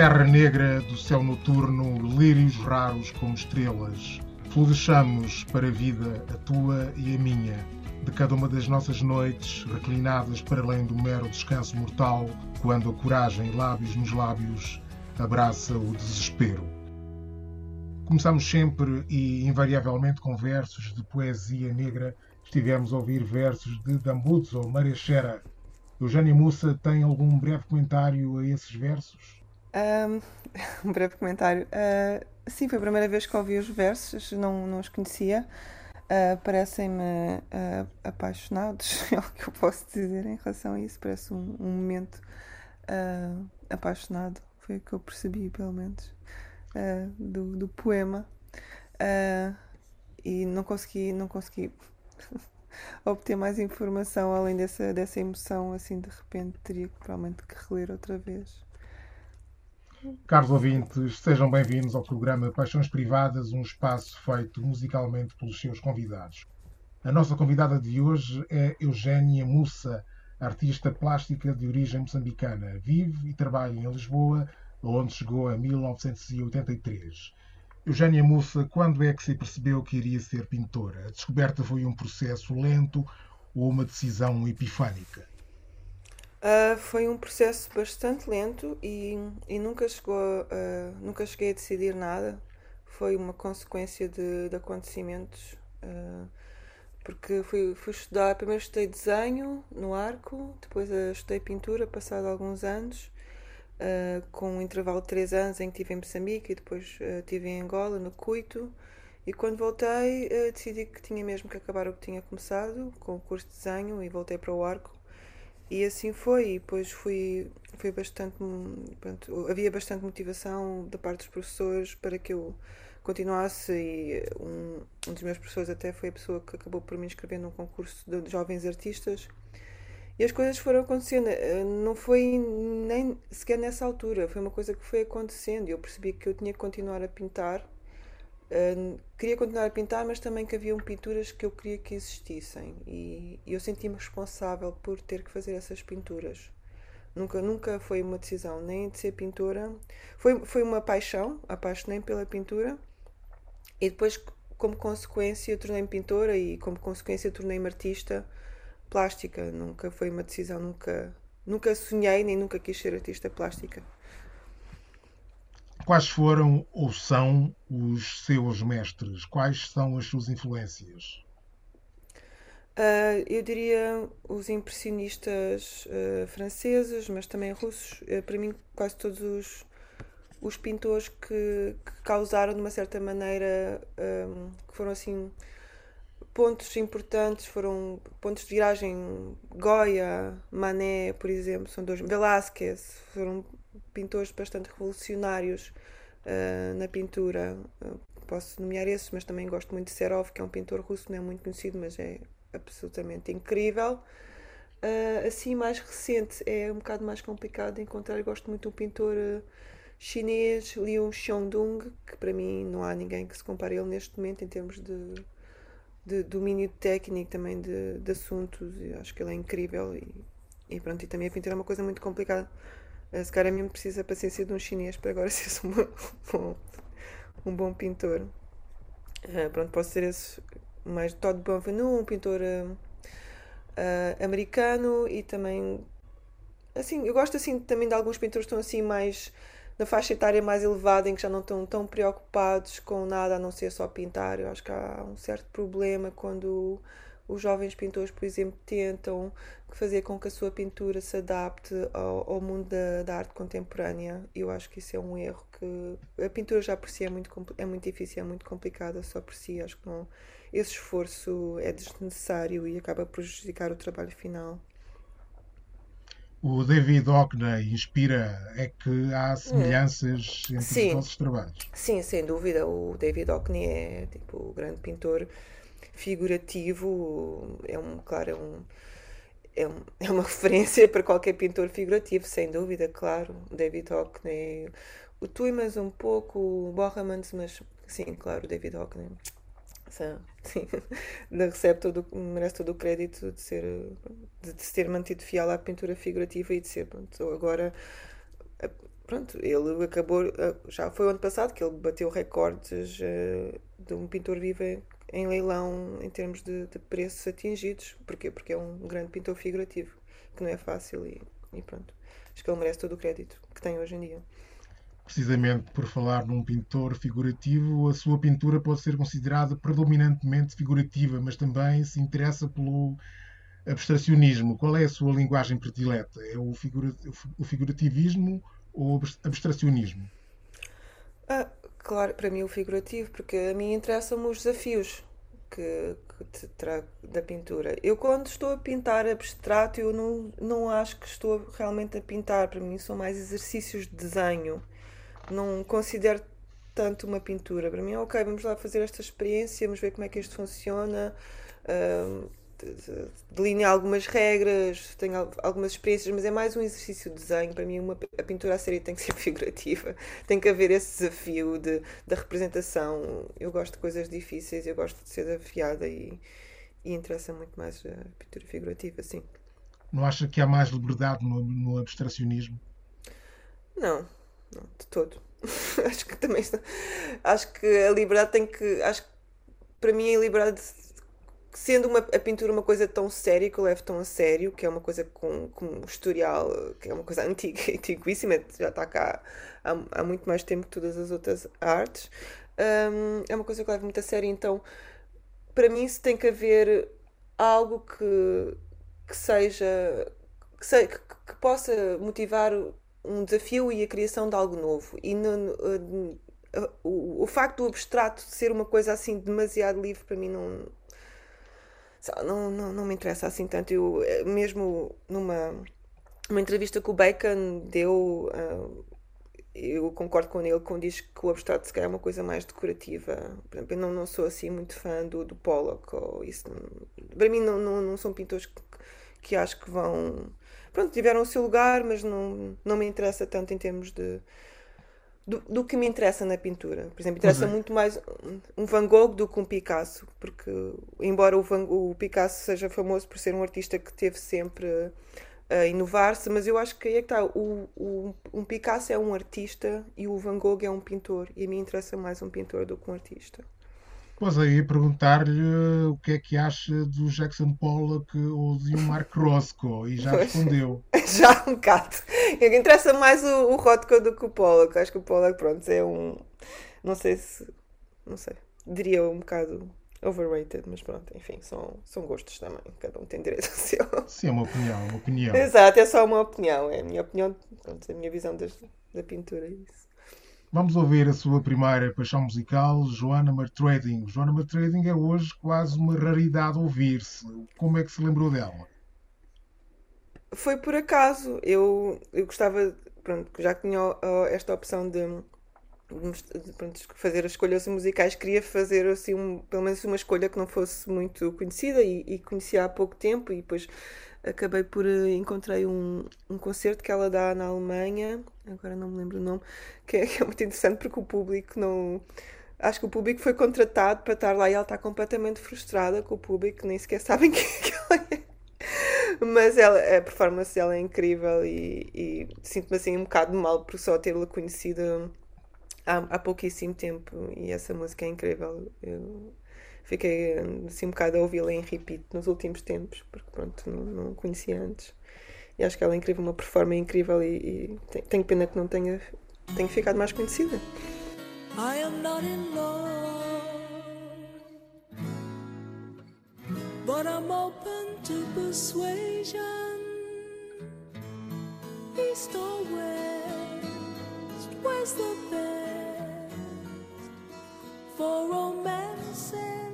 terra negra do céu noturno, lírios raros como estrelas, floresçamos para a vida a tua e a minha, de cada uma das nossas noites, reclinadas para além do mero descanso mortal, quando a coragem, lábios nos lábios, abraça o desespero. Começamos sempre e invariavelmente com versos de poesia negra. Estivemos a ouvir versos de Dambudzo Marechera. Eugênia Mussa tem algum breve comentário a esses versos? Um, um breve comentário. Uh, sim, foi a primeira vez que ouvi os versos, não, não os conhecia. Uh, Parecem-me uh, apaixonados, é o que eu posso dizer em relação a isso. Parece um, um momento apaixonado, foi o que eu percebi, pelo menos, do, do poema. e não consegui, não consegui obter mais informação além dessa, dessa emoção, assim de repente teria que provavelmente que reler outra vez. Caros ouvintes, sejam bem-vindos ao programa Paixões Privadas, um espaço feito musicalmente pelos seus convidados. A nossa convidada de hoje é Eugénia Mussa, artista plástica de origem moçambicana. Vive e trabalha em Lisboa, onde chegou em 1983. Eugénia Mussa, quando é que se percebeu que iria ser pintora? A descoberta foi um processo lento ou uma decisão epifânica? Uh, foi um processo bastante lento e, e nunca, chegou, uh, nunca cheguei a decidir nada. Foi uma consequência de, de acontecimentos. Uh, porque fui, fui estudar, primeiro estudei desenho no arco, depois estudei pintura, passado alguns anos, com um intervalo de três anos em que estive em Moçambique e depois estive em Angola, no Cuito. E quando voltei, decidi que tinha mesmo que acabar o que tinha começado, com o curso de desenho, e voltei para o arco e assim foi, e depois fui, foi bastante. Pronto, havia bastante motivação da parte dos professores para que eu continuasse. E um, um dos meus professores até foi a pessoa que acabou por me inscrever num concurso de jovens artistas. E as coisas foram acontecendo. Eh, não foi nem sequer nessa altura, foi uma coisa que foi acontecendo. Eu percebi que eu tinha que continuar a pintar Uh, queria continuar a pintar, mas também que haviam pinturas que eu queria que existissem e, e eu senti-me responsável por ter que fazer essas pinturas. Nunca, nunca foi uma decisão nem de ser pintora, foi, foi uma paixão, apaixonei pela pintura e depois, como consequência, tornei-me pintora e, como consequência, tornei-me artista plástica. Nunca foi uma decisão, nunca, nunca sonhei nem nunca quis ser artista plástica. Quais foram ou são os seus mestres? Quais são as suas influências? Uh, eu diria os impressionistas uh, franceses, mas também russos. Uh, para mim, quase todos os, os pintores que, que causaram de uma certa maneira, um, que foram assim pontos importantes, foram pontos de viragem. Goya, Manet, por exemplo, são dois. Velázquez, foram pintores bastante revolucionários uh, na pintura. Uh, posso nomear esses, mas também gosto muito de Serov, que é um pintor russo, não é muito conhecido, mas é absolutamente incrível. Uh, assim, mais recente, é um bocado mais complicado de encontrar. Eu gosto muito de um pintor chinês, Liu Xiongdong, que para mim não há ninguém que se compare a ele neste momento em termos de, de domínio técnico também de, de assuntos. Eu acho que ele é incrível e, e pronto, e também a pintura é uma coisa muito complicada esse cara mesmo precisa a paciência de um chinês para agora ser um bom, um bom pintor. Uh, pronto, posso ser esse mais Todd Bonvenu, um pintor uh, uh, americano e também assim, eu gosto assim também de alguns pintores que estão assim mais na faixa etária mais elevada em que já não estão tão preocupados com nada a não ser só pintar. Eu acho que há um certo problema quando os jovens pintores, por exemplo, tentam fazer com que a sua pintura se adapte ao, ao mundo da, da, arte contemporânea. Eu acho que isso é um erro que a pintura já por si é muito, é muito difícil, é muito complicada só por si. Acho que não, esse esforço é desnecessário e acaba por prejudicar o trabalho final. O David Hockney inspira, é que há semelhanças hum. entre Sim. os vossos trabalhos. Sim, sem dúvida. O David Hockney é tipo o grande pintor figurativo é um, claro, é, um, é, um, é uma referência para qualquer pintor figurativo, sem dúvida, claro. David Hockney, o Tuymans um pouco, o Borramans, mas sim, claro, David Hockney. Sim, recebe todo, merece todo o crédito de, ser, de, de ter mantido fiel à pintura figurativa e de ser pronto, agora pronto, ele acabou, eh, já foi o ano passado que ele bateu recordes uh, de um pintor vivo em leilão em termos de, de, preços atingidos. Porquê? Porque é um grande pintor figurativo, que não é fácil e, e pronto. Acho que ele merece todo o crédito que tem hoje em dia. Precisamente por falar num pintor figurativo, a sua pintura pode ser considerada predominantemente figurativa, mas também se interessa pelo abstracionismo. Qual é a sua linguagem predileta? É o, figura, o figurativismo ou o abstracionismo? Ah, claro, para mim o figurativo, porque a mim interessam-me os desafios que, que te trago da pintura. Eu quando estou a pintar abstrato, eu não, não acho que estou realmente a pintar. Para mim são mais exercícios de desenho. Não considero tanto uma pintura. Para mim, ok, vamos lá fazer esta experiência, vamos ver como é que isto funciona. Uh, delinear algumas regras, tenho algumas experiências, mas é mais um exercício de desenho. Para mim, uma, a pintura a série tem que ser figurativa, tem que haver esse desafio de, da representação. Eu gosto de coisas difíceis, eu gosto de ser desafiada e, e interessa muito mais a pintura figurativa, sim. Não acha que há mais liberdade no, no abstracionismo? Não, não, de todo. acho que também acho que a liberdade tem que acho que para mim a liberdade sendo uma, a pintura uma coisa tão séria que eu levo tão a sério, que é uma coisa com, com historial, que é uma coisa antiga, antiguíssima, já está cá há, há muito mais tempo que todas as outras artes, um, é uma coisa que eu levo muito a sério, então para mim isso tem que haver algo que, que seja que, se, que, que possa motivar um desafio e a criação de algo novo. E no, no, o, o facto do abstrato ser uma coisa assim demasiado livre para mim não não, não, não me interessa assim tanto. Eu, eh, mesmo numa uma entrevista que o Bacon deu, uh, eu concordo com ele quando diz que o abstrato se calhar é uma coisa mais decorativa. Por exemplo, eu não, não sou assim muito fã do, do Pollock. Ou isso, para mim, não, não, não são pintores que, que acho que vão. Pronto, tiveram o seu lugar, mas não, não me interessa tanto em termos de do, do, que me interessa na pintura. Por exemplo, interessa uhum. muito mais um Van Gogh do que um Picasso, porque embora o, Van, o Picasso seja famoso por ser um artista que teve sempre a inovar-se, mas eu acho que aí é que está. O, o, um Picasso é um artista e o Van Gogh é um pintor, e a mim interessa mais um pintor do que um artista. Pois aí perguntar-lhe o que é que acha do Jackson Pollock ou de um Mark Roscoe e já pois, respondeu. Já um bocado. Interessa mais o, o Rothko do que o Pollock. Acho que o Pollock, pronto, é um. Não sei se. Não sei. Diria um bocado overrated, mas pronto, enfim, são, são gostos também. Cada um tem direito ao seu. Sim, é uma opinião, uma opinião. Exato, é só uma opinião. É a minha opinião, pronto, a minha visão das, da pintura. É isso. Vamos ouvir a sua primeira paixão musical, Joana Martrading. Joana Martrading é hoje quase uma raridade ouvir-se. Como é que se lembrou dela? Foi por acaso. Eu, eu gostava, pronto, já que tinha esta opção de, fazer as escolhas musicais, queria fazer assim, um, pelo menos uma escolha que não fosse muito conhecida e, e conhecia há pouco tempo e depois acabei por uh, encontrei um, um concerto que ela dá na Alemanha, agora não me lembro o nome, que é, que é muito interessante porque o público não. Acho que o público foi contratado para estar lá e ela está completamente frustrada com o público, nem sequer sabem quem é que ela é. Mas ela, a performance dela é incrível e, e sinto-me assim um bocado mal por só tê-la conhecido há, há pouquíssimo tempo e essa música é incrível. Eu fiquei assim um bocado a ouvi-la em repeat nos últimos tempos, porque pronto, não, não conhecia antes. E acho que ela é incrível, uma performance incrível e, e tenho pena que não tenha, tenha ficado mais conhecida. I am not in love, but I'm open to persuasion. East or west, where's the best for romancing?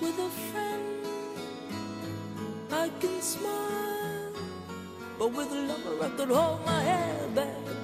with a friend. I can smile, but with a lover I could hold my head back.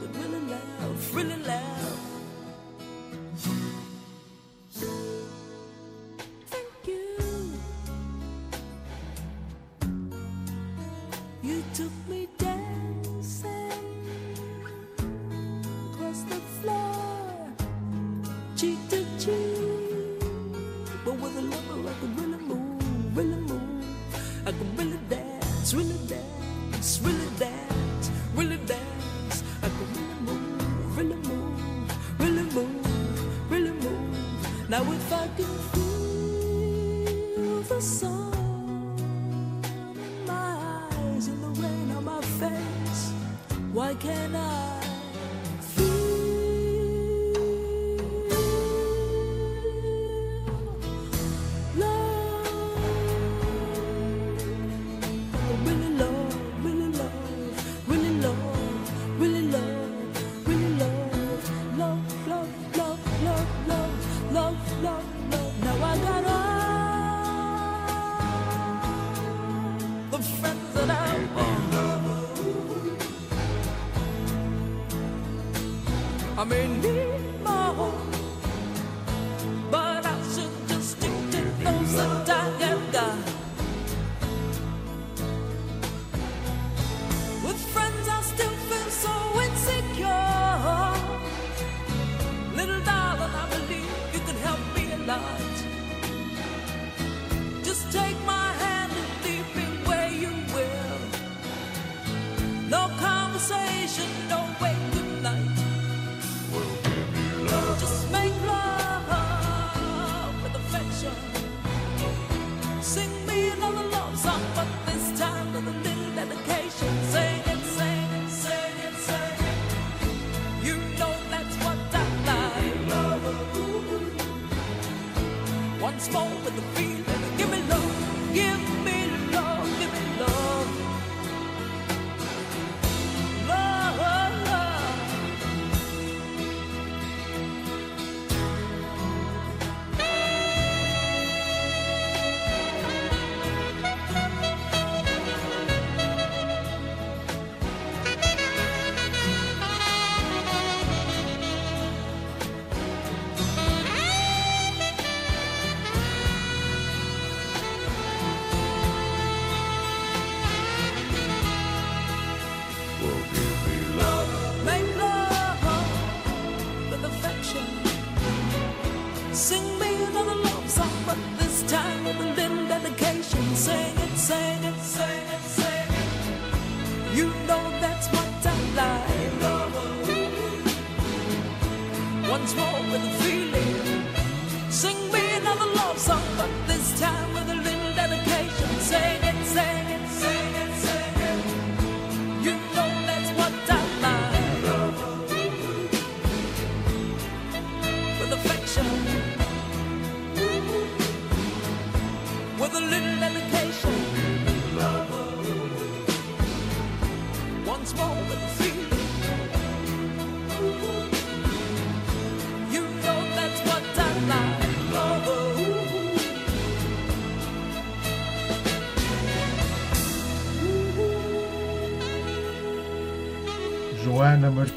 just take my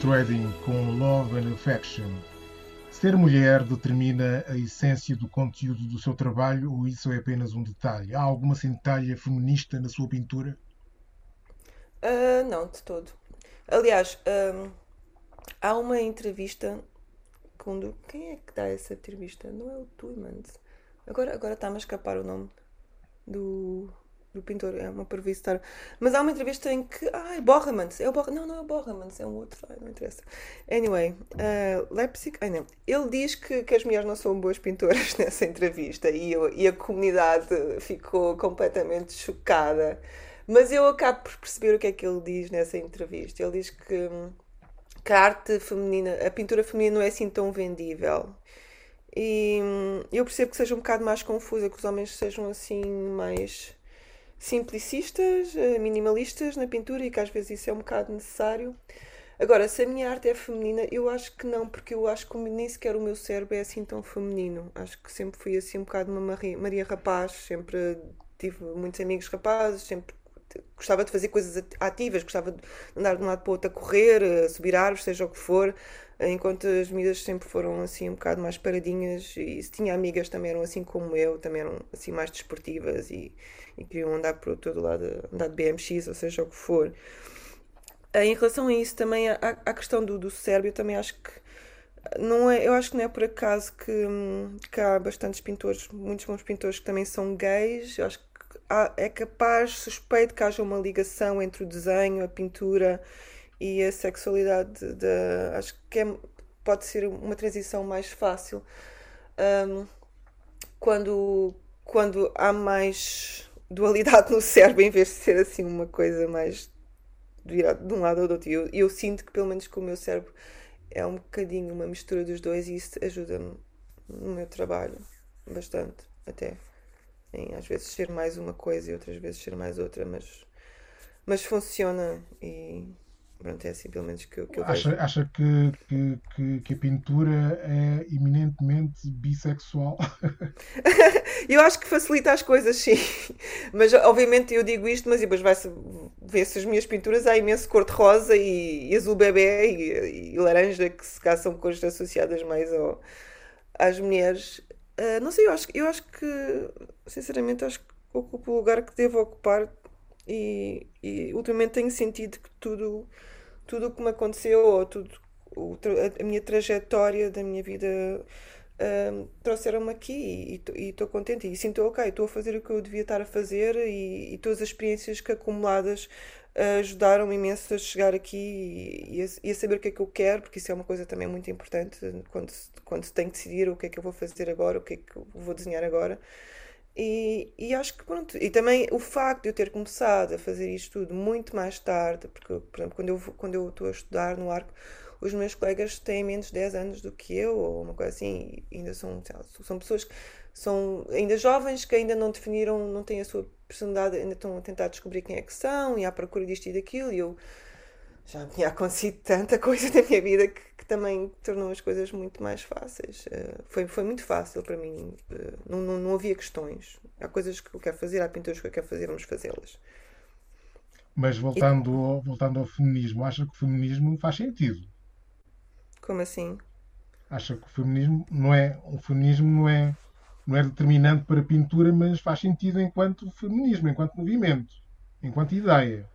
Trading com Love and Affection. Ser mulher determina a essência do conteúdo do seu trabalho ou isso é apenas um detalhe? Há alguma centelha feminista na sua pintura? Uh, não, de todo. Aliás, um, há uma entrevista quando quem é que dá essa entrevista? Não é o Tuymans. Agora agora está-me a escapar o nome do do pintor, é uma previsão. Mas há uma entrevista em que. Ai, Borremans, é o Borremans. Não, não é o Borremans, é um outro, ai, não interessa. Anyway, uh, Leipzig, ai não. Ele diz que, que as mulheres não são boas pintoras nessa entrevista e, eu, e a comunidade ficou completamente chocada. Mas eu acabo por perceber o que é que ele diz nessa entrevista. Ele diz que, que a arte feminina, a pintura feminina não é assim tão vendível. E hum, eu percebo que seja um bocado mais confusa, que os homens sejam assim mais simplicistas, eh, minimalistas na pintura e que às vezes isso é um bocado necessário. Agora, se a minha arte é feminina, eu acho que não, porque eu acho que nem sequer o meu cérebro é assim tão feminino. Acho que sempre fui assim um bocado uma Maria, Maria Rapaz, sempre tive muitos amigos rapazes, sempre gostava de fazer coisas ativas, gostava de andar de um lado para o outro a correr, subir árvores, seja o que for, enquanto as medidas sempre foram assim um bocado mais paradinhas e se tinha amigas também eram assim como eu, também eram assim mais desportivas e, e queriam andar por todo lado, andar de BMX, ou seja o que for. Eh, em relação a isso, também a, questão do, do também acho que não é, eu acho que não é por acaso que, que há bastantes pintores, muitos bons pintores que também são gays. Eu acho que é capaz, suspeito que haja uma ligação entre o desenho, a pintura e a sexualidade. De, acho que é, pode ser uma transição mais fácil. hum, quando, quando há mais dualidade no cérebro em vez de ser assim uma coisa mais virada de um lado ou do outro. E eu, eu sinto que pelo menos com o meu cérebro é um bocadinho uma mistura dos dois e isso ajuda-me no meu trabalho bastante até. Em às vezes ser mais uma coisa e outras vezes ser mais outra, mas, mas funciona e pronto, é assim pelo menos que, eu- que eu vejo. Acha, acha que, que, que, que a pintura é eminentemente bissexual? Eu acho que facilita as coisas, sim. Mas obviamente eu digo isto, mas depois vai-se ver-se as minhas pinturas, há imenso cor-de-rosa e, e azul bebê e, e laranja, que se calhar são cores associadas mais ao, às mulheres. Ah, não sei, eu acho, eu acho que, sinceramente, acho que ocupo o lugar que devo ocupar e, e ultimamente tenho sentido que tudo tudo o que me aconteceu ou tudo o a minha trajetória da minha vida ahm, trouxeram-me aqui e estou contente e sinto ok, estou a fazer o que eu devia estar a fazer e, e todas as experiências que acumuladas ah, ajudaram-me imenso a chegar aqui e, a, e a saber o que é que eu quero, porque isso é uma coisa também muito importante quando, se- quando tem que decidir o que é que eu vou fazer agora, o que é que eu vou desenhar agora. E, e acho que pronto, e também o facto de eu ter começado a fazer isto tudo muito mais tarde, porque, por exemplo, quando eu, quando eu estou a estudar no arco, os meus colegas têm menos de 10 anos do que eu, ou uma coisa assim, ainda são, são pessoas que são ainda jovens, que ainda não definiram, não têm a sua personalidade, ainda estão a tentar descobrir quem é que são, e à procura disto e daquilo, e eu já me tinha acontecido tanta coisa na minha vida que, que também tornou as coisas muito mais fáceis. Eh, foi, foi muito fácil para mim. eh, não, não, não havia questões. Há coisas que eu quero fazer, há pinturas que eu quero fazer, vamos fazê-las. Mas E voltando ao, voltando ao feminismo, acha que o feminismo faz sentido? como assim? Acha que o feminismo não é, o feminismo não é, não é determinante para a pintura, mas faz sentido enquanto feminismo, enquanto movimento, enquanto ideia.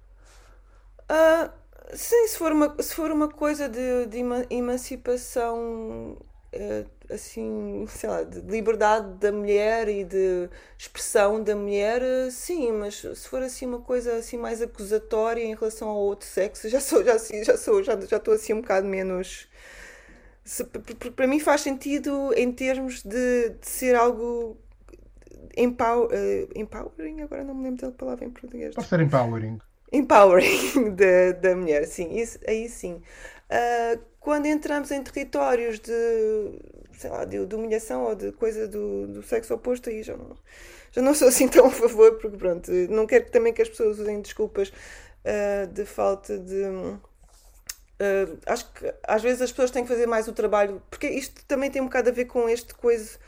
Ah, sim, se for uma, se for uma coisa de, de ema- emancipação, eh, assim, sei lá, de liberdade da mulher e de expressão da mulher, eh, sim, mas se for assim uma coisa assim mais acusatória em relação ao outro sexo, já sou, já, já sou, já estou assim um bocado menos. Para mim faz sentido em termos de, de ser algo empower, eh, empowering, agora não me lembro da palavra em português. Pode ser empowering. Empowering da, da mulher, sim, isso, aí sim. Ah, quando entramos em territórios de, sei lá, de, de humilhação ou de coisa do, do sexo oposto, aí já não, já não sou assim tão a favor, porque pronto, não quero também que as pessoas usem desculpas ah, de falta de. Ah, acho que às vezes as pessoas têm que fazer mais o trabalho, porque isto também tem um bocado a ver com este coisa,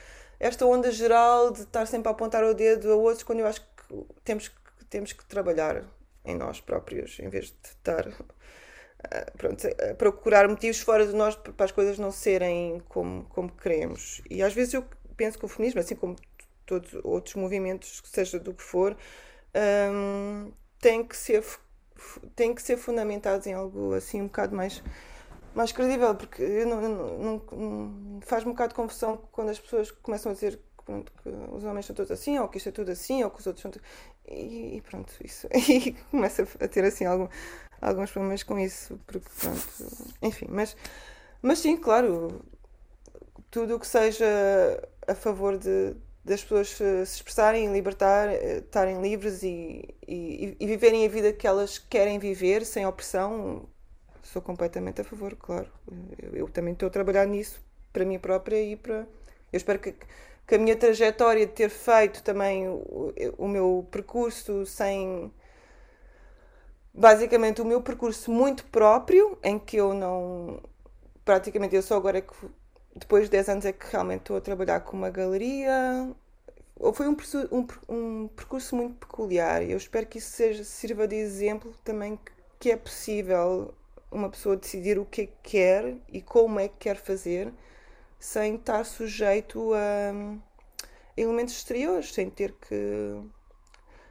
esta onda geral de estar sempre a apontar o dedo a outros, quando eu acho que temos que, temos que trabalhar em nós próprios, em vez de estar ah, pronto, a procurar motivos fora de nós para as coisas não serem como, como queremos. E às vezes eu penso que o feminismo, assim como todos outros movimentos, seja do que for, hum, tem que ser, fu- tem que ser fundamentados em algo assim um bocado mais, mais credível, porque faz-me um bocado de confusão quando as pessoas começam a dizer que, pronto, que os homens são todos assim, ou que isto é tudo assim, ou que os outros são tudo... E, e pronto, isso. E começa a ter assim algum, alguns problemas com isso, porque pronto, enfim, mas, mas sim, claro, tudo o que seja a favor de, das pessoas se, se expressarem, libertar, eh, estarem livres e, e, e viverem a vida que elas querem viver sem opressão, sou completamente a favor, claro. Eu, eu também estou a trabalhar nisso para mim própria e para. Eu espero que, que a minha trajetória de ter feito também o, o meu percurso sem. Basicamente, o meu percurso muito próprio, em que eu não. Praticamente, eu só agora é que depois de 10 anos é que realmente estou a trabalhar com uma galeria. Foi um, um um percurso muito peculiar eu espero que isso seja, sirva de exemplo também que, que é possível uma pessoa decidir o que é que quer e como é que quer fazer sem estar sujeito a elementos exteriores, sem ter que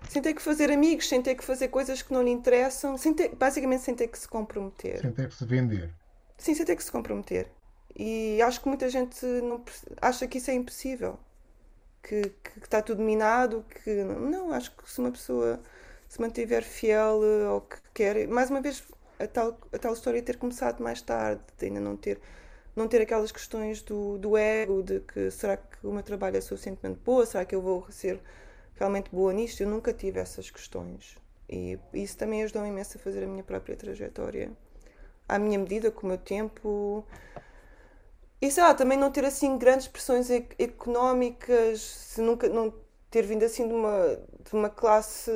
sem ter que fazer amigos, sem ter que fazer coisas que não lhe interessam, sem ter, basicamente sem ter que se comprometer. Sem ter que se vender. Sim, sem ter que se comprometer. E acho que muita gente não, acha que isso é impossível. Que, que, está tudo minado, que não, acho que se uma pessoa se mantiver fiel ao que quer, mais uma vez a tal, a tal história ter começado mais tarde, de ainda não ter não ter aquelas questões do, do ego, de que será que o meu trabalho é suficientemente boa, será que eu vou ser realmente boa nisto? Eu nunca tive essas questões. E isso também ajudou imenso a fazer a minha própria trajetória à minha medida, com o meu tempo. E sei lá, também não ter assim grandes pressões económicas, se nunca não ter vindo assim de uma, de uma classe.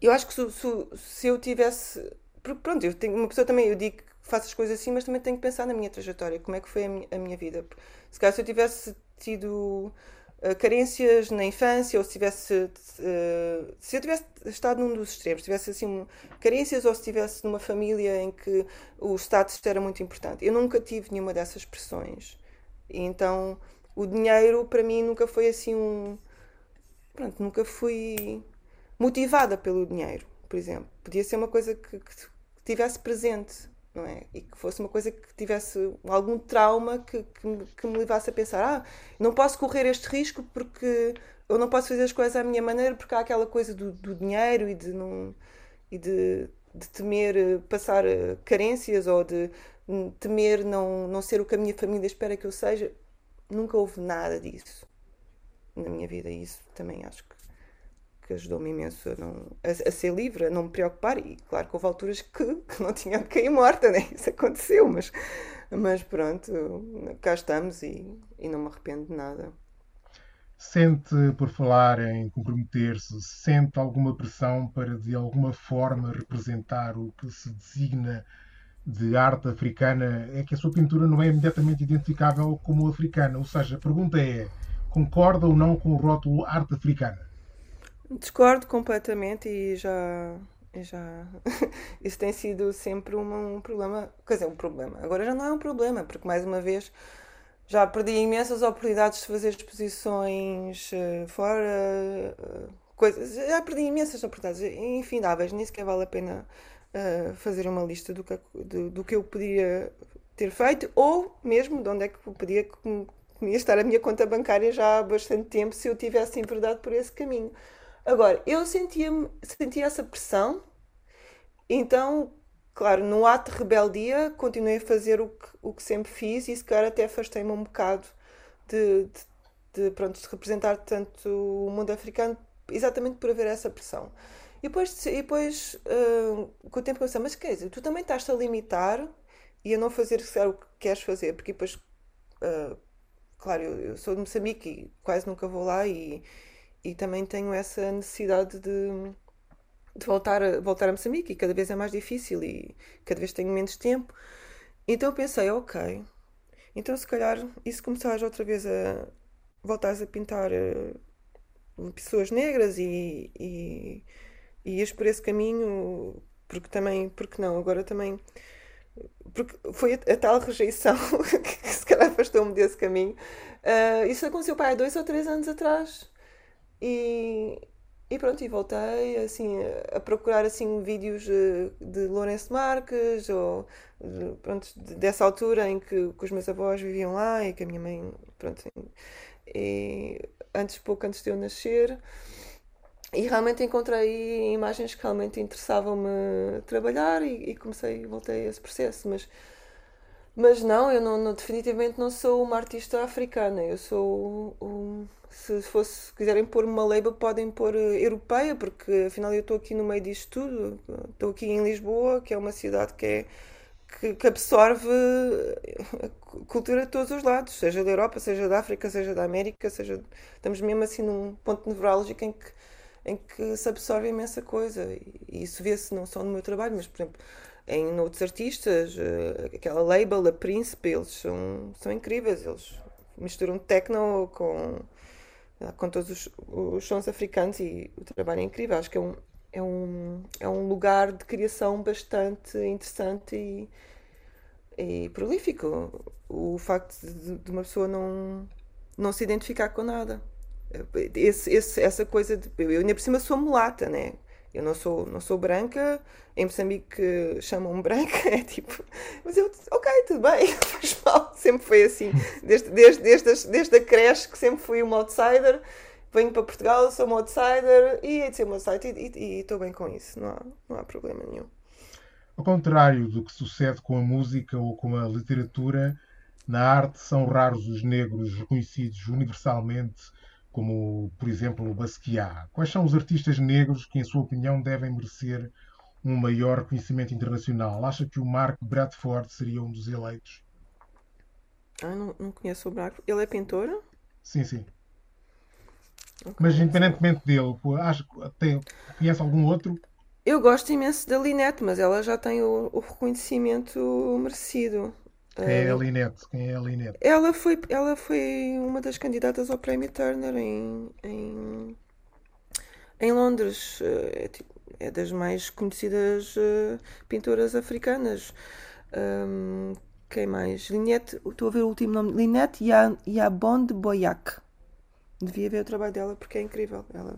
Eu acho que se, se, se eu tivesse. Porque pronto, eu tenho uma pessoa também, eu digo que faço as coisas assim, mas também tenho que pensar na minha trajetória, como é que foi a minha, a minha vida. Se calhar se eu tivesse tido uh, carências na infância, ou se tivesse. uh, se eu tivesse estado num dos extremos, tivesse assim um- carências, ou se estivesse numa família em que o status era muito importante. Eu nunca tive nenhuma dessas pressões. E então o dinheiro para mim nunca foi assim um. Pronto, nunca fui motivada pelo dinheiro, por exemplo. Podia ser uma coisa que, que tivesse presente, não é? E que fosse uma coisa que tivesse algum trauma que, que, me, que me levasse a pensar: ah, não posso correr este risco porque eu não posso fazer as coisas à minha maneira porque há aquela coisa do, do dinheiro e de não. e de, de temer eh, passar eh, carências ou de hum, temer não, não ser o que a minha família espera que eu seja. Nunca houve nada disso na minha vida e isso também acho que, que ajudou-me imenso a, não, a, a ser livre, a não me preocupar. E claro que houve alturas que, que não tinha de cair morta, né? Isso aconteceu, mas, mas pronto, cá estamos e, e não me arrependo de nada. Sente, por falar em comprometer-se, sente alguma pressão para de alguma forma representar o que se designa de arte africana? É que a sua pintura não é imediatamente identificável como africana. Ou seja, a pergunta é: concorda ou não com o rótulo arte africana? Discordo completamente e já. e já... Isso tem sido sempre uma- um problema. Quer dizer, um problema. Agora já não é um problema, porque mais uma vez já perdi imensas oportunidades de fazer exposições eh, fora, eh, coisas. Já perdi imensas oportunidades infindáveis, nem sequer vale a pena eh, fazer uma lista do que, do, do que eu podia ter feito, ou mesmo de onde é que eu podia que ia estar a minha conta bancária já há bastante tempo se eu tivesse enverdado por esse caminho. Agora, eu sentia, sentia essa pressão, então, claro, no ato de rebeldia, continuei a fazer o que, o que sempre fiz e se calhar até afastei-me um bocado de, de, de, pronto, de representar tanto o mundo africano, exatamente por haver essa pressão. E depois, e depois ah, com o tempo pensei, mas quer dizer, tu também estás-te a limitar e a não fazer o que queres fazer, porque depois, ah, claro, eu, eu sou de Moçambique e quase nunca vou lá e, e também tenho essa necessidade de de voltar a, voltar a Moçambique e cada vez é mais difícil e cada vez tenho menos tempo. Então pensei, ok, então se calhar e se começares outra vez a voltares a pintar eh, pessoas negras e, e, e ias por esse caminho, porque também, porque não, agora também porque foi a, a tal rejeição que se calhar afastou-me desse caminho. Ah, isso aconteceu para há dois ou três anos atrás. E, e pronto, e voltei assim a procurar assim vídeos de Lourenço Marques ou pronto, de- dessa altura em que, que os meus avós viviam lá e que a minha mãe, pronto, e antes, pouco antes de eu nascer. E realmente encontrei imagens que realmente interessavam-me trabalhar e, e comecei, voltei a esse processo, mas mas não, eu não, não- definitivamente não sou uma artista africana. Eu sou, um, se fosse, se quiserem pôr uma label, podem pôr eh, europeia, porque afinal eu estou aqui no meio disto tudo. Estou aqui em Lisboa, que é uma cidade que é que, que absorve a cu- cultura de todos os lados, seja da Europa, seja da África, seja da América, seja estamos mesmo assim num ponto nevrálgico em que em que se absorve imensa coisa e e isso vê-se não só no meu trabalho, mas por exemplo em outros artistas, eh, aquela label, a Príncipe, eles são, são incríveis, eles misturam techno com, com todos os, os sons africanos e o trabalho é incrível. Acho que é um, é um, é um lugar de criação bastante interessante e, e prolífico. O facto de, de uma pessoa não, não se identificar com nada. Esse, esse- essa coisa de. Eu ainda por cima sou mulata, né? Eu não sou, não sou branca, em Moçambique chamam-me branca, é tipo. Mas eu, ok, tudo bem, faz mal, sempre foi assim. Desde, desde, desde, desde a creche que sempre fui uma outsider, venho para Portugal, sou uma outsider e hei de ser uma outsider e- e estou bem com isso, não há, não há problema nenhum. Ao contrário do que sucede com a música ou com a literatura, Na arte são raros os negros reconhecidos universalmente, como, por exemplo, o Basquiat. Quais são os artistas negros que, em sua opinião, devem merecer um maior reconhecimento internacional? Acha que o Mark Bradford seria um dos eleitos? Ah, não, não conheço o Marco. Ele é pintor? Sim, sim. Não Mas conheço. independentemente dele, acho, tem, conhece algum outro? Eu gosto imenso da Linette, mas ela já tem o, o reconhecimento merecido. Quem é a Linette? Quem é a Linette? Ela foi, ela foi uma das candidatas ao Prémio Turner em, em, em Londres. Eh, É, é das mais conhecidas eh, pintoras africanas. Ahm, quem mais? Linette, estou a ver o último nome. Linette Ya- Yabonde Boyac. Devia ver o trabalho dela porque é incrível. Ela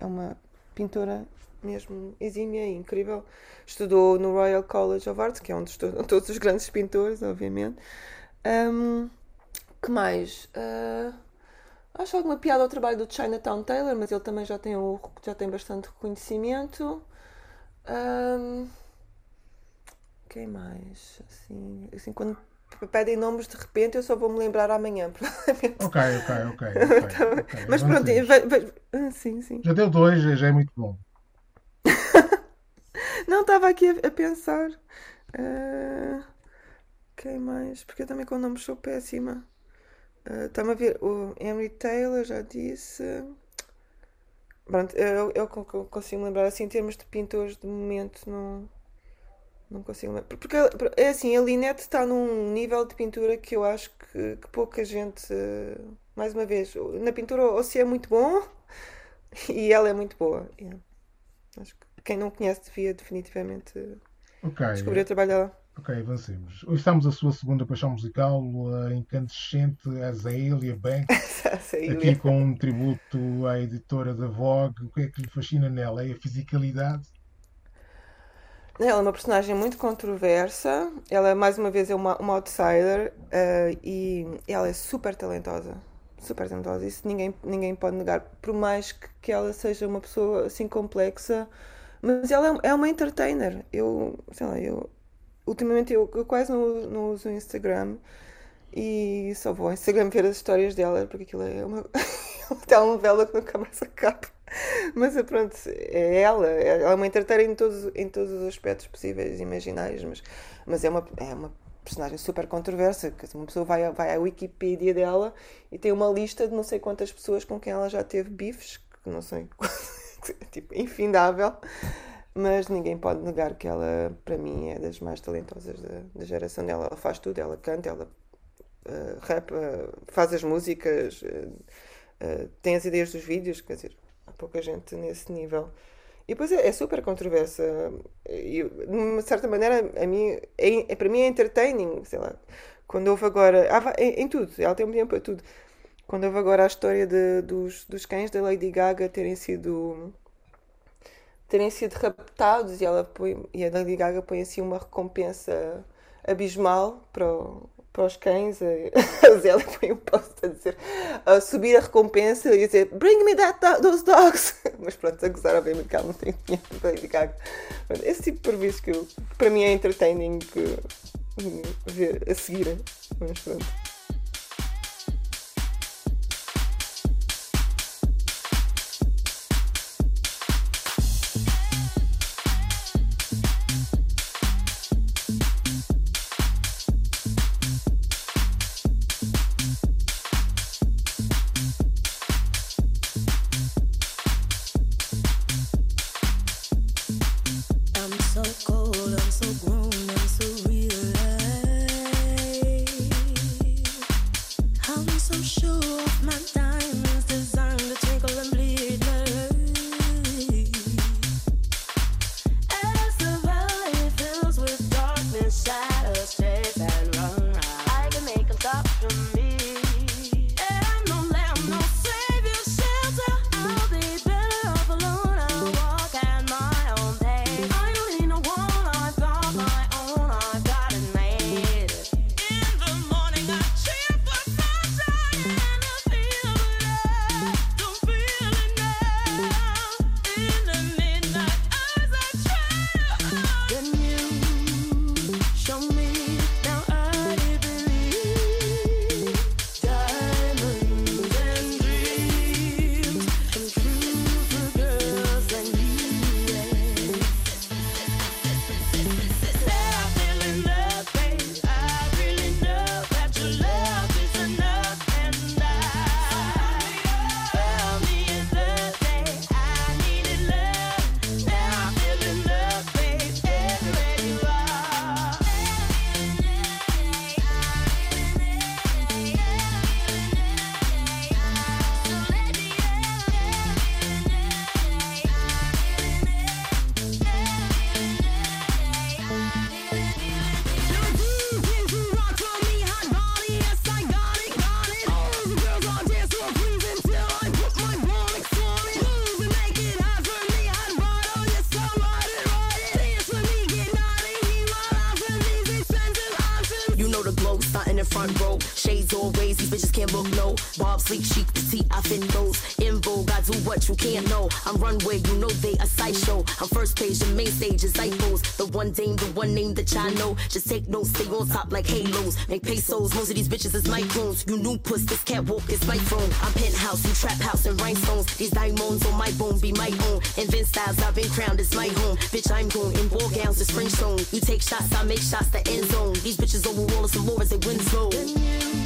é uma pintora mesmo exímia e incrível. Estudou no Royal College of Arts, que é onde estudam todos os grandes pintores, obviamente. Ahm, que mais? Ah, acho alguma piada ao trabalho do Chinatown Taylor, mas ele também já tem, o, já tem bastante reconhecimento. Ahm, quem mais? Assim, assim, quando pedem nomes de repente, eu só vou me lembrar amanhã, provavelmente. Ok, ok, ok. ok, ok. Mas pronto, ah, sim, sim. Já deu dois, já é muito bom. Não, estava aqui a, a pensar. Ah, quem mais? Porque eu também com nomes sou péssima. Ah, Está-me a ver. O Henry Taylor, já disse. Pronto, eu, eu co- consigo lembrar assim em termos de pintores de momento, não, não consigo lembrar. Porque é assim, a Linette está num nível de pintura que eu acho que, que pouca gente. Mais uma vez, na pintura ou se é muito bom e ela é muito boa. Yeah. Acho que quem não conhece devia definitivamente Ok, descobrir o trabalho dela. ok, avancemos. Hoje estamos a sua segunda paixão musical, a incandescente Azalea Banks, aqui com um tributo à editora da Vogue. O que é que lhe fascina nela? É a fisicalidade? Ela é uma personagem muito controversa. Ela, mais uma vez, é uma, uma outsider eh, e ela é super talentosa. Super talentosa. Isso ninguém, ninguém pode negar. Por mais que, que ela seja uma pessoa assim complexa, mas ela é, é uma entertainer. Eu, sei lá, eu. Ultimamente eu, eu quase não, não uso o Instagram e só vou ao Instagram ver as histórias dela, porque aquilo é uma, uma telenovela que nunca mais acaba. Mas é, pronto, é ela, ela é uma entertainer em todos, em todos os aspectos possíveis e imaginários, mas, mas é, uma, é uma personagem super controversa, que uma pessoa vai, vai à Wikipedia dela e tem uma lista de não sei quantas pessoas com quem ela já teve bifes, que não sei, tipo, infindável, mas ninguém pode negar que ela, para mim, é das mais talentosas da, da geração dela. Ela faz tudo, ela canta, ela uh, rap, uh, faz as músicas, uh, tem as ideias dos vídeos, quer dizer, há pouca gente nesse nível. E depois é, é super controversa. E, de uma certa maneira, a mim, é, é- para mim é entertaining, sei lá. Quando houve agora. va- em, em tudo, ela tem um tempo para tudo. Quando houve agora a história de- dos, dos cães da Lady Gaga terem sido terem sido raptados e ela põe, e a Lady Gaga põe assim uma recompensa abismal para, o- para os cães. A Zélia põe um post a dizer a subir a recompensa e dizer Bring me that, those dogs. Mas pronto, a gozar, obviamente que ela não tem dinheiro para Lady Gaga. Esse tipo de prejuízo que, eu- para mim é entertaining que, hum, ver a seguir. Mas pronto. One the one name that y'all know. Just take notes, stay on top like halos. Make pesos, most of these bitches is microns. You new puss, this catwalk is my throne. I'm penthouse, you trap house and rhinestones. These diamonds on my bone be my own. Invent styles, I've been crowned, it's my home. Bitch, I'm going in ball gowns, it's French zone. You take shots, I make shots, the end zone. These bitches over Wallace and Laura's, they win slow.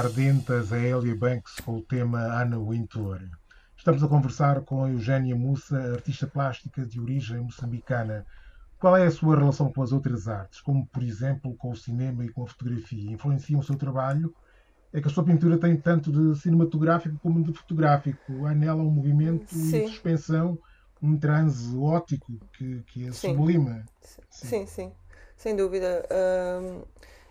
A ardente Azélia Banks com o tema Ana Wintour. Estamos a conversar com a Eugénia Mussa, artista plástica de origem moçambicana. Qual é a sua relação com as outras artes, como por exemplo com o cinema e com a fotografia? Influenciam o seu trabalho? É que a sua pintura tem tanto de cinematográfico como de fotográfico. Há nela um movimento Sim. de suspensão, um transe ótico que, que a Sim. sublima. Sim, sim, sem dúvida.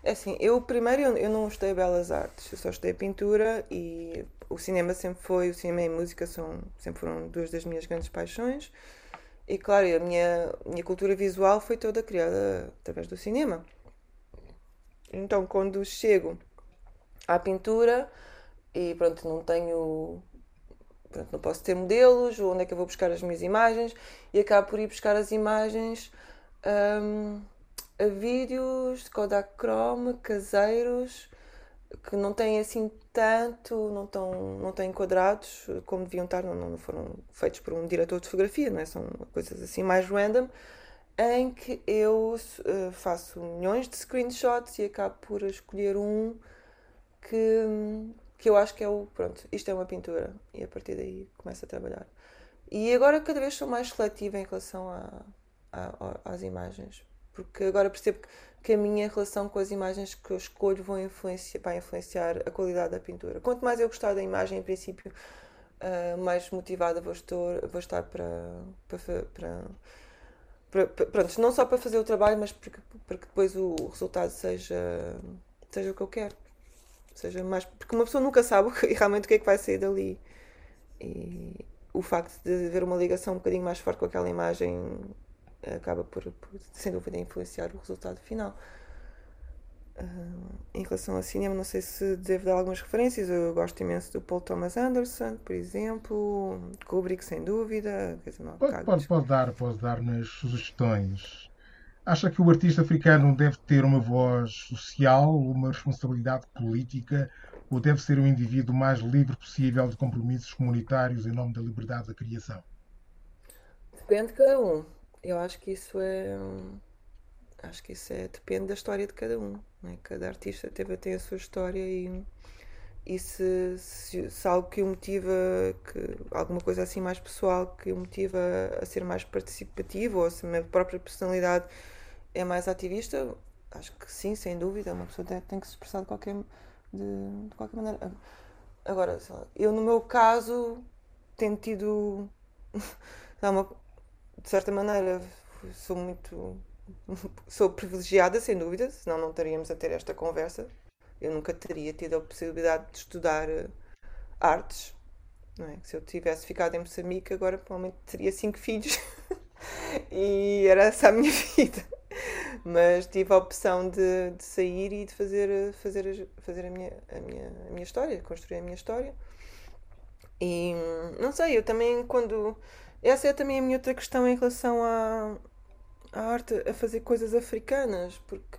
É assim, eu primeiro eu, eu não estudei belas artes, eu só estudei pintura e o cinema sempre foi, o cinema e a música são, sempre foram duas das minhas grandes paixões. E claro, a minha, minha cultura visual foi toda criada através do cinema. Então, quando chego à pintura e pronto, não tenho pronto, não posso ter modelos, onde é que eu vou buscar as minhas imagens e acabo por ir buscar as imagens hum, a vídeos de Kodak Chrome caseiros que não têm assim tanto, não estão não têm enquadrados como deviam estar, não, não foram feitos por um diretor de fotografia, não é? São coisas assim mais random, em que eu eh, faço milhões de screenshots e acabo por escolher um que, que eu acho que é o. Pronto, isto é uma pintura. E a partir daí começo a trabalhar. E agora cada vez sou mais seletiva em relação a, a- às imagens. Porque agora percebo que, a minha relação com as imagens que eu escolho vão influenciar, vai influenciar a qualidade da pintura. Quanto mais eu gostar da imagem, em princípio, ah, mais motivada vou estar, vou estar para, para, para, para- pronto, não só para fazer o trabalho, mas para que, depois o resultado seja, seja o que eu quero. Seja mais, porque uma pessoa nunca sabe que- realmente o que é que vai sair dali. E o facto de haver uma ligação um bocadinho mais forte com aquela imagem acaba por, por, sem dúvida, influenciar o resultado final. Ah, em relação ao cinema, não sei se devo dar algumas referências. Eu gosto imenso do Paul Thomas Anderson, por exemplo, Kubrick, sem dúvida. Pode, pode, pode dar, pode dar nas sugestões. Acha que o artista africano deve ter uma voz social, uma responsabilidade política, ou deve ser um indivíduo mais livre possível de compromissos comunitários em nome da liberdade da criação? Depende de cada um. Eu acho que isso é. Acho que isso é. Depende da história de cada um. Né? Cada artista teve, tem a sua história e, e se, se, se algo que o motiva, que, alguma coisa assim mais pessoal que o motiva a ser mais participativo ou se a minha própria personalidade é mais ativista, acho que sim, sem dúvida. Uma pessoa tem, tem que se expressar de qualquer, de, de qualquer maneira. Agora, lá, eu no meu caso tenho tido. uma, de certa maneira, sou muito. Sou privilegiada, sem dúvida, senão não estaríamos a ter esta conversa. Eu nunca teria tido a possibilidade de estudar eh, artes. É? Se eu tivesse ficado em Moçambique, agora provavelmente teria cinco filhos e era essa a minha vida. mas tive a opção de, de sair e de fazer, fazer, fazer a, minha, a, minha, a minha história, construir a minha história. E não sei, eu também quando. Essa é também a minha outra questão em relação à, à arte, a fazer coisas africanas, porque,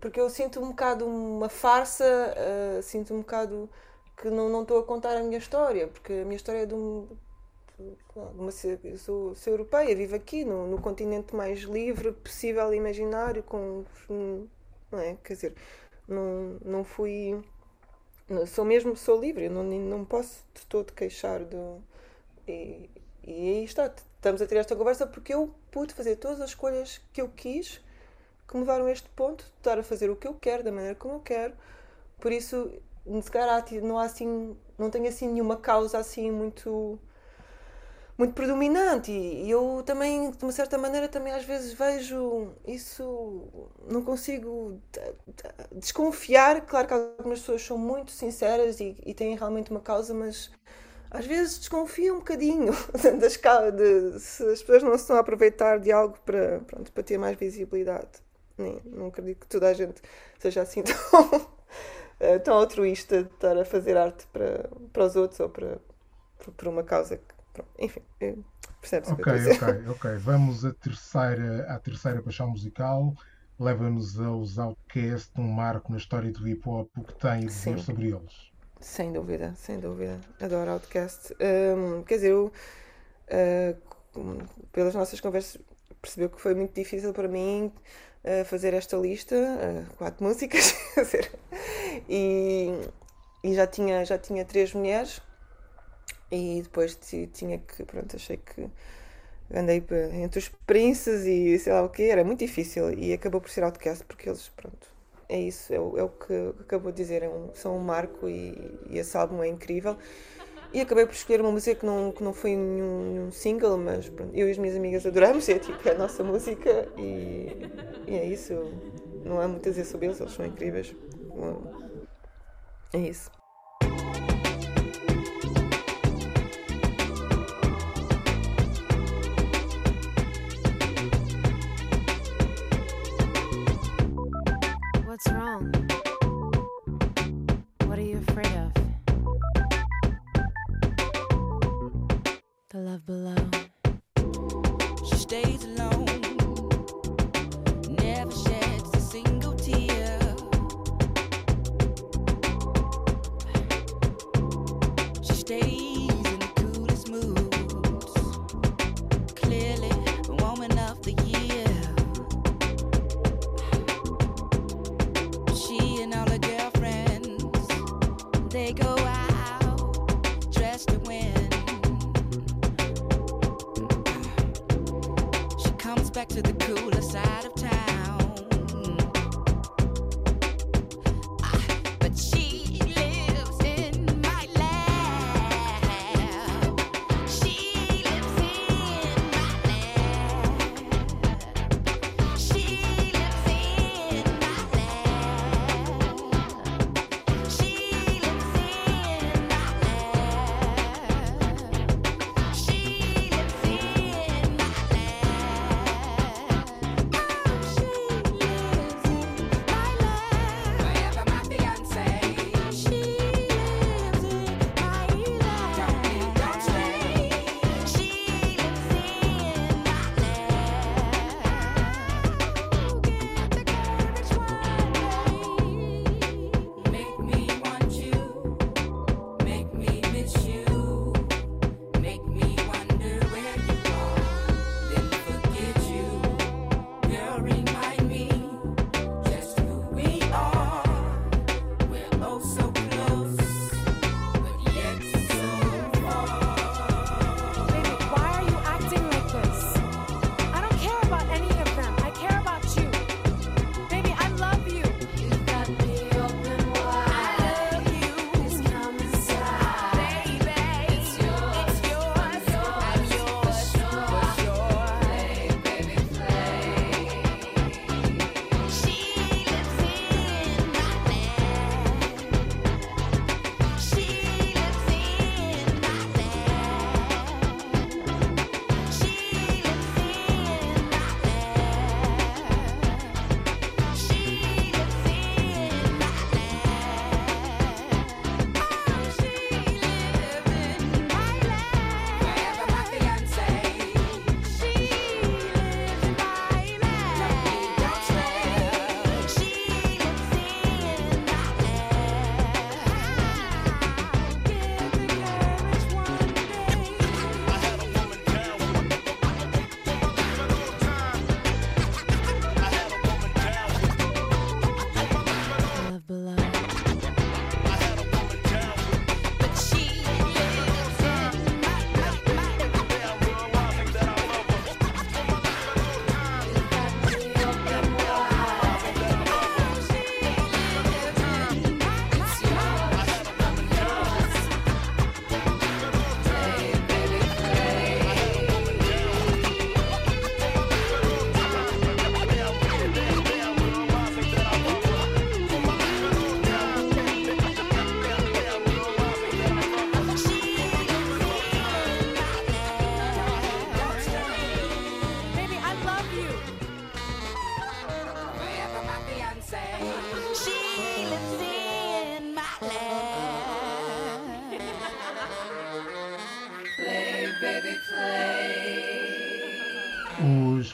porque eu sinto um bocado uma farsa, eh, sinto um bocado que não não estou a contar a minha história, porque a minha história é de um. uma, eu sou, sou europeia, vivo aqui no, no continente mais livre possível imaginário, com. Não é? Quer dizer, não, não fui. não- Sou mesmo, sou livre, não, não posso de todo queixar do. E, e aí está, estamos a ter esta conversa porque eu pude fazer todas as escolhas que eu quis que me levaram a este ponto de estar a fazer o que eu quero, da maneira como eu quero. Por isso, se calhar não há assim, não tenho assim nenhuma causa assim muito muito predominante e, eu também, de uma certa maneira, também às vezes vejo isso, não consigo desconfiar. Claro que algumas pessoas são muito sinceras e, e têm realmente uma causa, mas às vezes desconfio um bocadinho das, de, se as pessoas não se estão a aproveitar de algo para, pronto, para ter mais visibilidade. Nem, não acredito que toda a gente seja assim tão, eh, tão altruísta de estar a fazer arte para, para os outros ou para, por uma causa que. pronto, enfim, eh, percebe-se o que Ok, eu a ok, ok. Vamos à terceira, à terceira paixão musical. Leva-nos aos Outcast, um marco na história do hip hop. O que tem a dizer Sim. sobre eles? Sem dúvida, sem dúvida. Adoro Outcast. Hum, quer dizer, eu, com- pelas nossas conversas, percebeu que foi muito difícil para mim ah, fazer esta lista, ah, quatro músicas, e, e já tinha, já tinha três mulheres, e depois ti- tinha que, pronto, achei que andei entre os princes e sei lá o que, era muito difícil, e acabou por ser Outcast porque eles, pronto, é isso, é o, é o que acabou de dizer, é um- são um marco e, e esse álbum é incrível. E acabei por escolher uma música que não, que não foi nenhum, nenhum single, mas pronto, eu e as minhas amigas adoramos, é tipo é a nossa música e, e é isso. Não há muito a dizer sobre eles, eles são incríveis. É isso.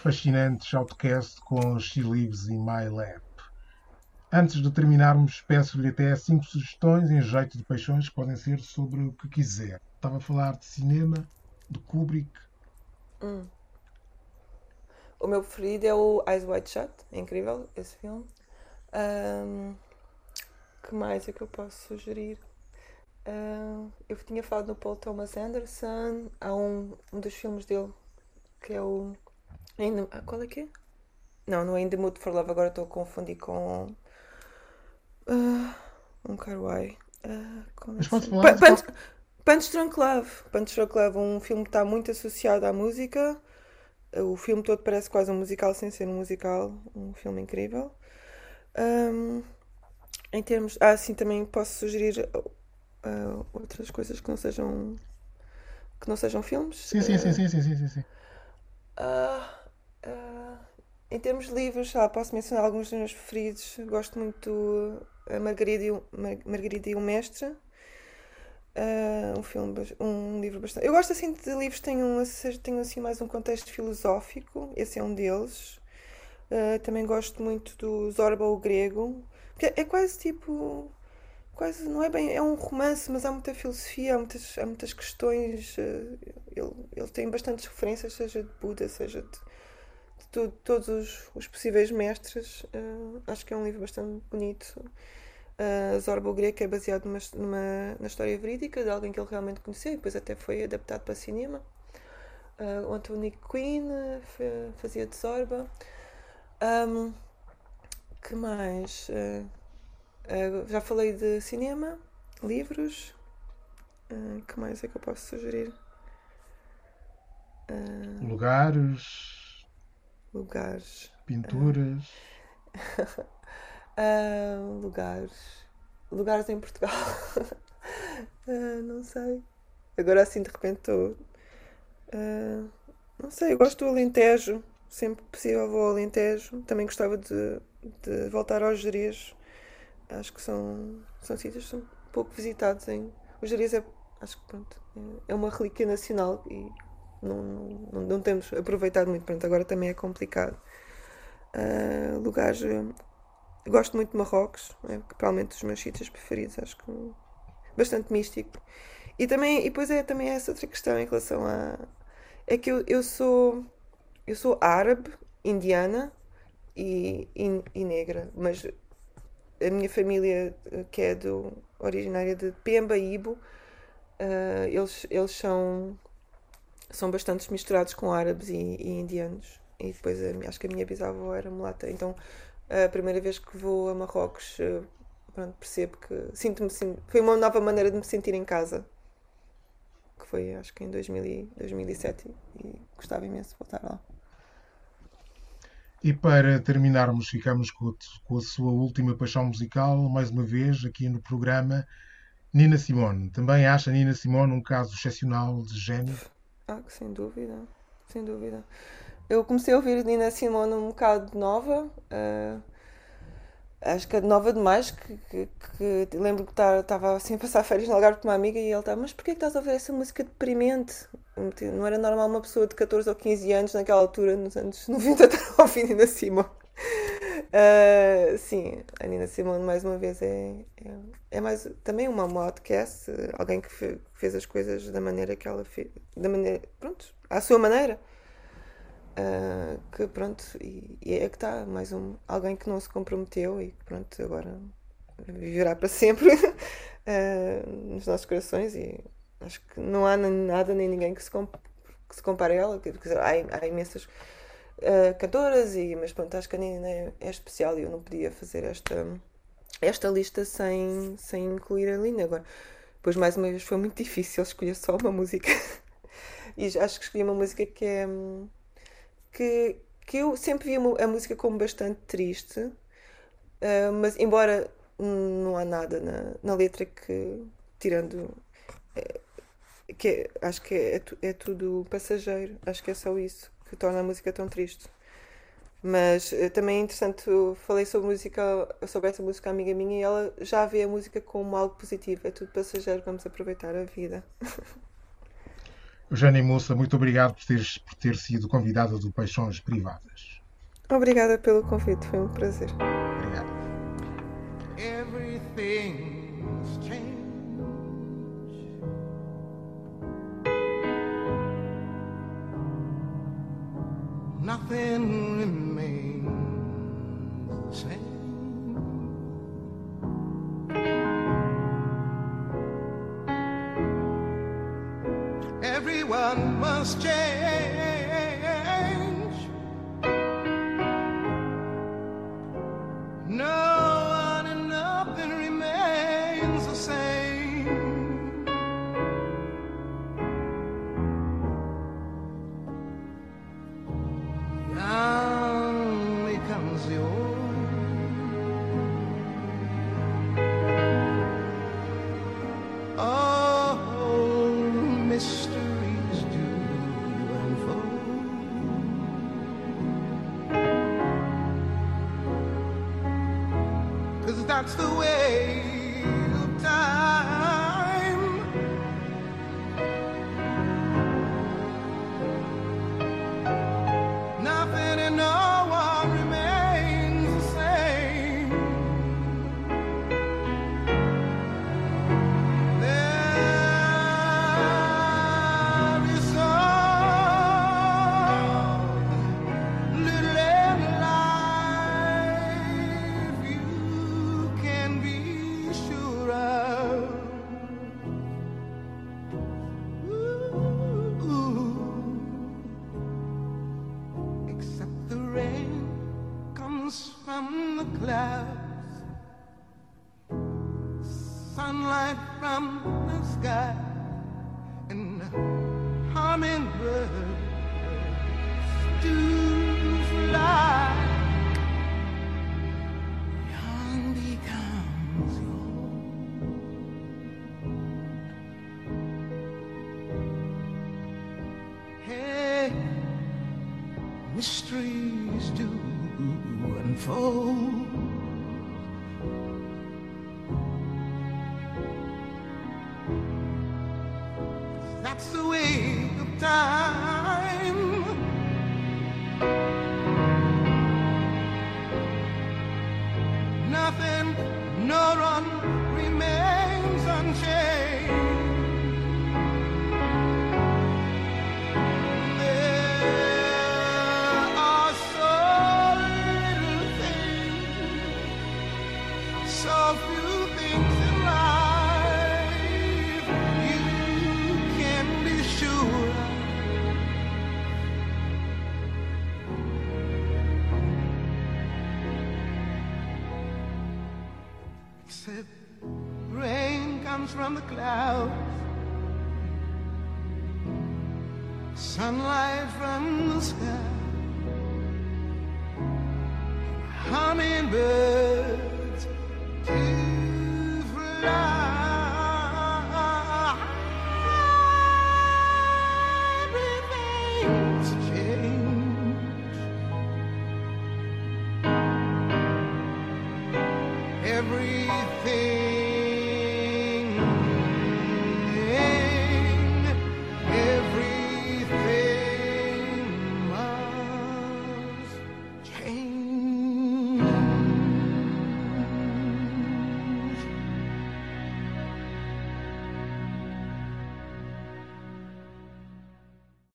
Fascinantes Outcast com She Lives in My Lap. Antes de terminarmos, peço-lhe até cinco sugestões em jeito de paixões que podem ser sobre o que quiser. Estava a falar de cinema, de Kubrick. O meu preferido é o Eyes Wide Shut, é incrível esse filme. Ahm, que mais é que eu posso sugerir? Eu tinha falado no Paul Thomas Anderson, há um, um dos filmes dele que é o. In the- ah, qual é que é? Não, não é In the Mood for Love, agora estou a confundir com. ah, um Carway. Ah, como é Mas falar, Pa- Punch, Punch Drunk Love. Punch Drunk Love, um filme que está muito associado à música. O filme todo parece quase um musical sem ser um musical. Um filme incrível. Ahm, em termos. Ah, sim, também posso sugerir ah, outras coisas que não sejam. que não sejam filmes. Sim, sim, sim, sim, sim, sim, sim, sim. Em termos de livros, posso mencionar alguns dos meus preferidos. Gosto muito A Margarida e o, Mar- Margarida e o Mestre. Ah, um filme, um livro bastante. Eu gosto assim de livros que tenham, tenham assim mais um contexto filosófico. Esse é um deles. Ah, também gosto muito do Zorba o Grego. Porque é quase tipo. Quase, não é bem, é um romance, mas há muita filosofia, há muitas, há muitas questões. eh, Ele, ele tem bastantes referências, seja de Buda, seja de, todos os, os possíveis mestres. Eh, acho que é um livro bastante bonito. Uh, Zorba o Grego é baseado numa, numa- na história verídica de alguém que ele realmente conheceu e depois até foi adaptado para cinema. Uh, o Anthony Quinn fa- fazia de Zorba. Um, que mais? Uh, uh, já falei de cinema, livros. Uh, que mais é que eu posso sugerir? Uh, Lugares, lugares. pinturas. Ah, lugares. Lugares em Portugal. Ah, não sei. Agora assim de repente estou. ah, não sei, eu gosto do Alentejo. Sempre possível vou ao Alentejo. Também gostava de, de voltar aos Jerez. Acho que são, são sítios que são pouco visitados em. Os Jerez é. Acho que pronto. É é uma relíquia nacional e não, não, não temos aproveitado muito. Pronto, agora também é complicado. Ah, lugares. ah, Gosto muito de Marrocos, é provavelmente dos meus sítios preferidos, acho que bastante místico. E também, e depois é também essa outra questão em relação a é que eu, eu sou eu sou árabe, indiana e, e, e negra, mas a minha família eh, que é do originária de Pemba Ibo, eh, eles eles são são bastante misturados com árabes e, e indianos. E depois acho que a minha bisavó era mulata, então a primeira vez que vou a Marrocos, eh, pronto, percebo que sinto-me foi uma nova maneira de me sentir em casa. Que foi acho que em 2000 e- 2007 e gostava imenso de voltar lá. E para terminarmos, ficamos com, com a sua última paixão musical, mais uma vez, aqui no programa, Nina Simone. Também acha Nina Simone um caso excepcional de gênio? Ah, sem dúvida, sem dúvida. Eu comecei a ouvir Nina Simone um bocado nova, ah, acho que é nova demais, que, que, que lembro que estava assim a passar férias no Algarve com uma amiga e ela estava, mas porquê que estás a ouvir essa música deprimente? Não era normal uma pessoa de 14 ou 15 anos naquela altura, nos anos 90, estar a ouvir Nina Simone. Ah, sim, a Nina Simone mais uma vez é, é, é mais também uma outcast, alguém que fe- fez as coisas da maneira que ela fez, da maneira, pronto, à sua maneira. Ah, que pronto, e, e é que está, mais um, alguém que não se comprometeu e que pronto, agora viverá para sempre ah, nos nossos corações e acho que não há nada nem ninguém que se, com- que se compare a ela, quer dizer, há, há imensas ah, cantoras, e, mas pronto, acho que a Nina é, é especial e eu não podia fazer esta, esta lista sem, sem incluir a Lina agora. Pois mais uma vez foi muito difícil escolher só uma música. E acho que escolhi uma música que é que, que eu sempre vi a música como bastante triste, ah, mas embora não há nada na, na letra que tirando eh, que é- acho que é, é tudo passageiro, acho que é só isso que torna a música tão triste. Mas eh, também é interessante, falei sobre música, sobre essa música amiga minha e ela já vê a música como algo positivo, é tudo passageiro, vamos aproveitar a vida. Eugénia Moça, muito obrigado por, teres, por ter sido convidada do Paixões Privadas. Obrigada pelo convite, foi um prazer. Obrigado. Everything's Nothing remains the same. Everyone must change. The way of time.